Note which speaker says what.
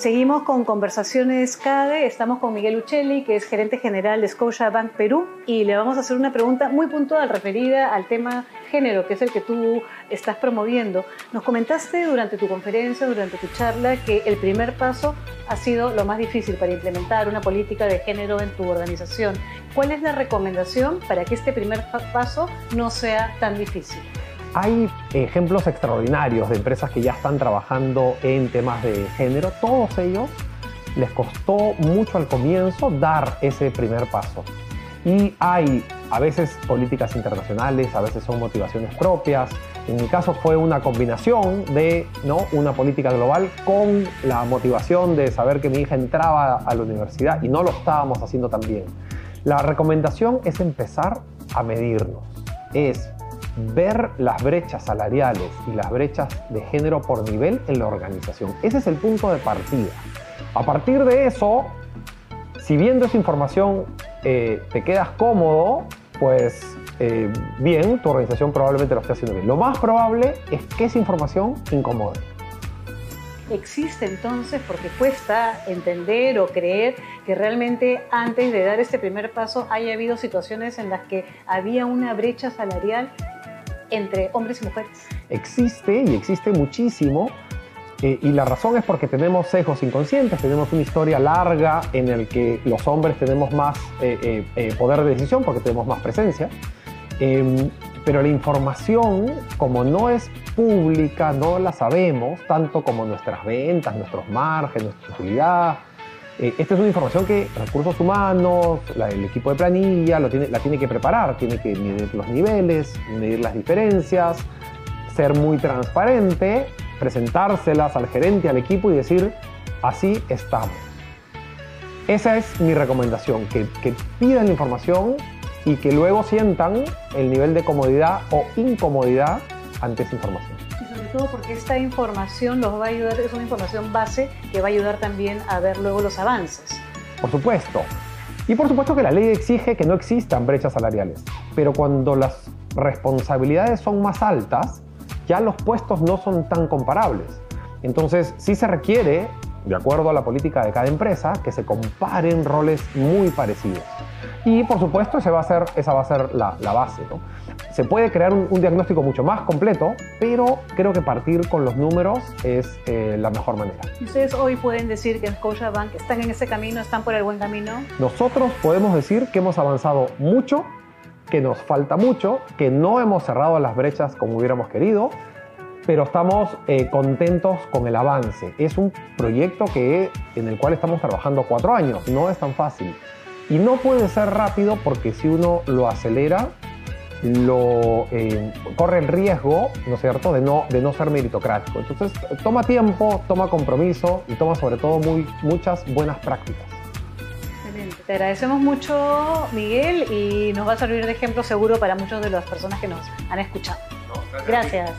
Speaker 1: Seguimos con Conversaciones CADE. Estamos con Miguel Uccelli, que es gerente general de Scotia Bank Perú, y le vamos a hacer una pregunta muy puntual referida al tema género, que es el que tú estás promoviendo. Nos comentaste durante tu conferencia, durante tu charla, que el primer paso ha sido lo más difícil para implementar una política de género en tu organización. ¿Cuál es la recomendación para que este primer paso no sea tan difícil?
Speaker 2: Hay ejemplos extraordinarios de empresas que ya están trabajando en temas de género. Todos ellos les costó mucho al comienzo dar ese primer paso. Y hay a veces políticas internacionales, a veces son motivaciones propias. En mi caso fue una combinación de ¿no? una política global con la motivación de saber que mi hija entraba a la universidad y no lo estábamos haciendo tan bien. La recomendación es empezar a medirnos. Es ver las brechas salariales y las brechas de género por nivel en la organización. Ese es el punto de partida. A partir de eso, si viendo esa información eh, te quedas cómodo, pues eh, bien, tu organización probablemente lo esté haciendo bien. Lo más probable es que esa información incomode.
Speaker 1: Existe entonces, porque cuesta entender o creer que realmente antes de dar este primer paso haya habido situaciones en las que había una brecha salarial entre hombres y mujeres?
Speaker 2: Existe y existe muchísimo. Eh, y la razón es porque tenemos sesgos inconscientes, tenemos una historia larga en el que los hombres tenemos más eh, eh, poder de decisión porque tenemos más presencia. Em, pero la información, como no es pública, no la sabemos, tanto como nuestras ventas, nuestros márgenes, nuestra utilidad, eh, esta es una información que recursos humanos, el equipo de planilla lo tiene, la tiene que preparar, tiene que medir los niveles, medir las diferencias, ser muy transparente, presentárselas al gerente, al equipo y decir, así estamos. Esa es mi recomendación, que, que pidan la información y que luego sientan el nivel de comodidad o incomodidad ante esa información
Speaker 1: todo porque esta información los va a ayudar, es una información base que va a ayudar también a ver luego los avances.
Speaker 2: Por supuesto. Y por supuesto que la ley exige que no existan brechas salariales, pero cuando las responsabilidades son más altas, ya los puestos no son tan comparables. Entonces, sí se requiere, de acuerdo a la política de cada empresa, que se comparen roles muy parecidos. Y por supuesto, esa va a ser, esa va a ser la, la base. ¿no? Se puede crear un, diagnóstico mucho más completo, pero creo que partir con los números es eh, la mejor manera.
Speaker 1: ¿Ustedes hoy pueden decir que en Scotiabank están en ese camino, están por el buen camino?
Speaker 2: Nosotros podemos decir que hemos avanzado mucho, que nos falta mucho, que no hemos cerrado las brechas como hubiéramos querido, pero estamos eh, contentos con el avance. Es un proyecto que, en el cual estamos trabajando cuatro años, no es tan fácil. Y no puede ser rápido porque si uno lo acelera, lo, eh, corre el riesgo, ¿no es cierto?, de no, de no ser meritocrático. Entonces, toma tiempo, toma compromiso y toma sobre todo muy, muchas buenas prácticas.
Speaker 1: Excelente. Te agradecemos mucho, Miguel, y nos va a servir de ejemplo seguro para muchas de las personas que nos han escuchado. gracias.